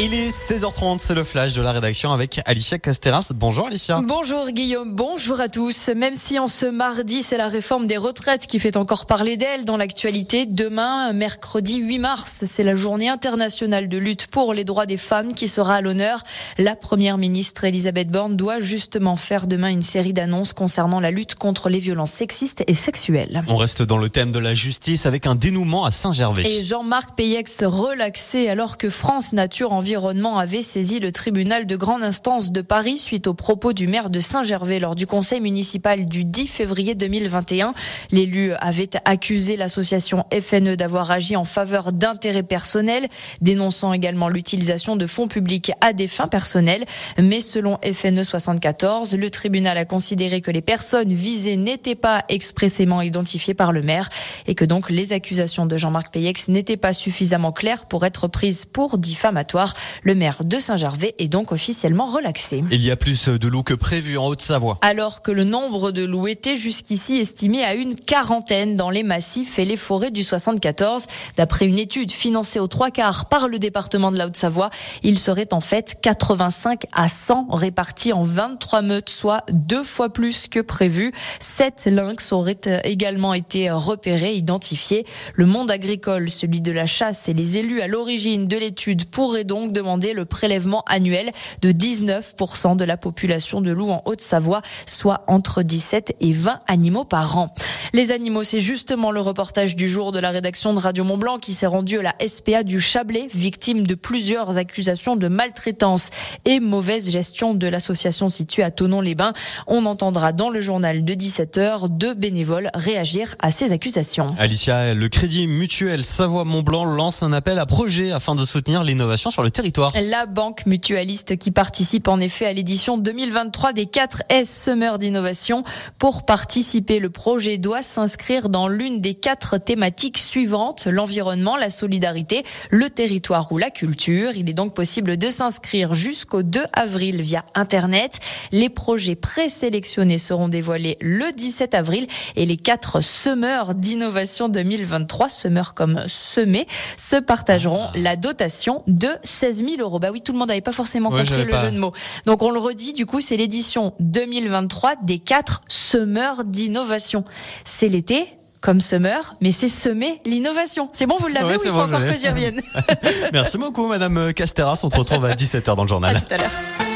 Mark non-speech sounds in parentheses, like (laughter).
Il est 16h30, c'est le flash de la rédaction avec Alicia Casteras. Bonjour Alicia. Bonjour Guillaume, bonjour à tous. Même si en ce mardi, c'est la réforme des retraites qui fait encore parler d'elle dans l'actualité, demain, mercredi 8 mars, c'est la journée internationale de lutte pour les droits des femmes qui sera à l'honneur. La première ministre Elisabeth Borne doit justement faire demain une série d'annonces concernant la lutte contre les violences sexistes et sexuelles. On reste dans le thème de la justice avec un dénouement à Saint-Gervais. Et Jean-Marc Payex relaxé alors que France Nature en Environnement avait saisi le tribunal de grande instance de Paris suite aux propos du maire de Saint-Gervais lors du conseil municipal du 10 février 2021. L'élu avait accusé l'association FNE d'avoir agi en faveur d'intérêts personnels, dénonçant également l'utilisation de fonds publics à des fins personnelles. Mais selon FNE 74, le tribunal a considéré que les personnes visées n'étaient pas expressément identifiées par le maire et que donc les accusations de Jean-Marc Payex n'étaient pas suffisamment claires pour être prises pour diffamatoire. Le maire de Saint-Gervais est donc officiellement relaxé. Il y a plus de loups que prévu en Haute-Savoie. Alors que le nombre de loups était jusqu'ici estimé à une quarantaine dans les massifs et les forêts du 74. D'après une étude financée aux trois quarts par le département de la Haute-Savoie, il serait en fait 85 à 100 répartis en 23 meutes, soit deux fois plus que prévu. Sept lynx auraient également été repérés, identifiés. Le monde agricole, celui de la chasse et les élus à l'origine de l'étude pourraient donc demander le prélèvement annuel de 19% de la population de loups en Haute-Savoie, soit entre 17 et 20 animaux par an. Les animaux, c'est justement le reportage du jour de la rédaction de Radio Mont-Blanc qui s'est rendu à la SPA du Chablais, victime de plusieurs accusations de maltraitance et mauvaise gestion de l'association située à Tonon-les-Bains. On entendra dans le journal de 17h deux bénévoles réagir à ces accusations. Alicia, le Crédit Mutuel Savoie-Mont-Blanc lance un appel à projet afin de soutenir l'innovation sur le territoire. La banque mutualiste qui participe en effet à l'édition 2023 des 4 S Summer d'innovation. Pour participer, le projet doit s'inscrire dans l'une des quatre thématiques suivantes, l'environnement, la solidarité, le territoire ou la culture. Il est donc possible de s'inscrire jusqu'au 2 avril via Internet. Les projets présélectionnés seront dévoilés le 17 avril et les quatre Summer d'innovation 2023, Summer comme semer, se partageront la dotation de 16 000 euros. Bah oui, tout le monde n'avait pas forcément compris le jeu de mots. Donc on le redit, du coup, c'est l'édition 2023 des quatre semeurs d'innovation. C'est l'été, comme summer, mais c'est semer l'innovation. C'est bon, vous l'avez ou il faut encore que j'y revienne (laughs) Merci beaucoup, Madame Casteras. On se retrouve à (laughs) 17h dans le journal. À tout à l'heure.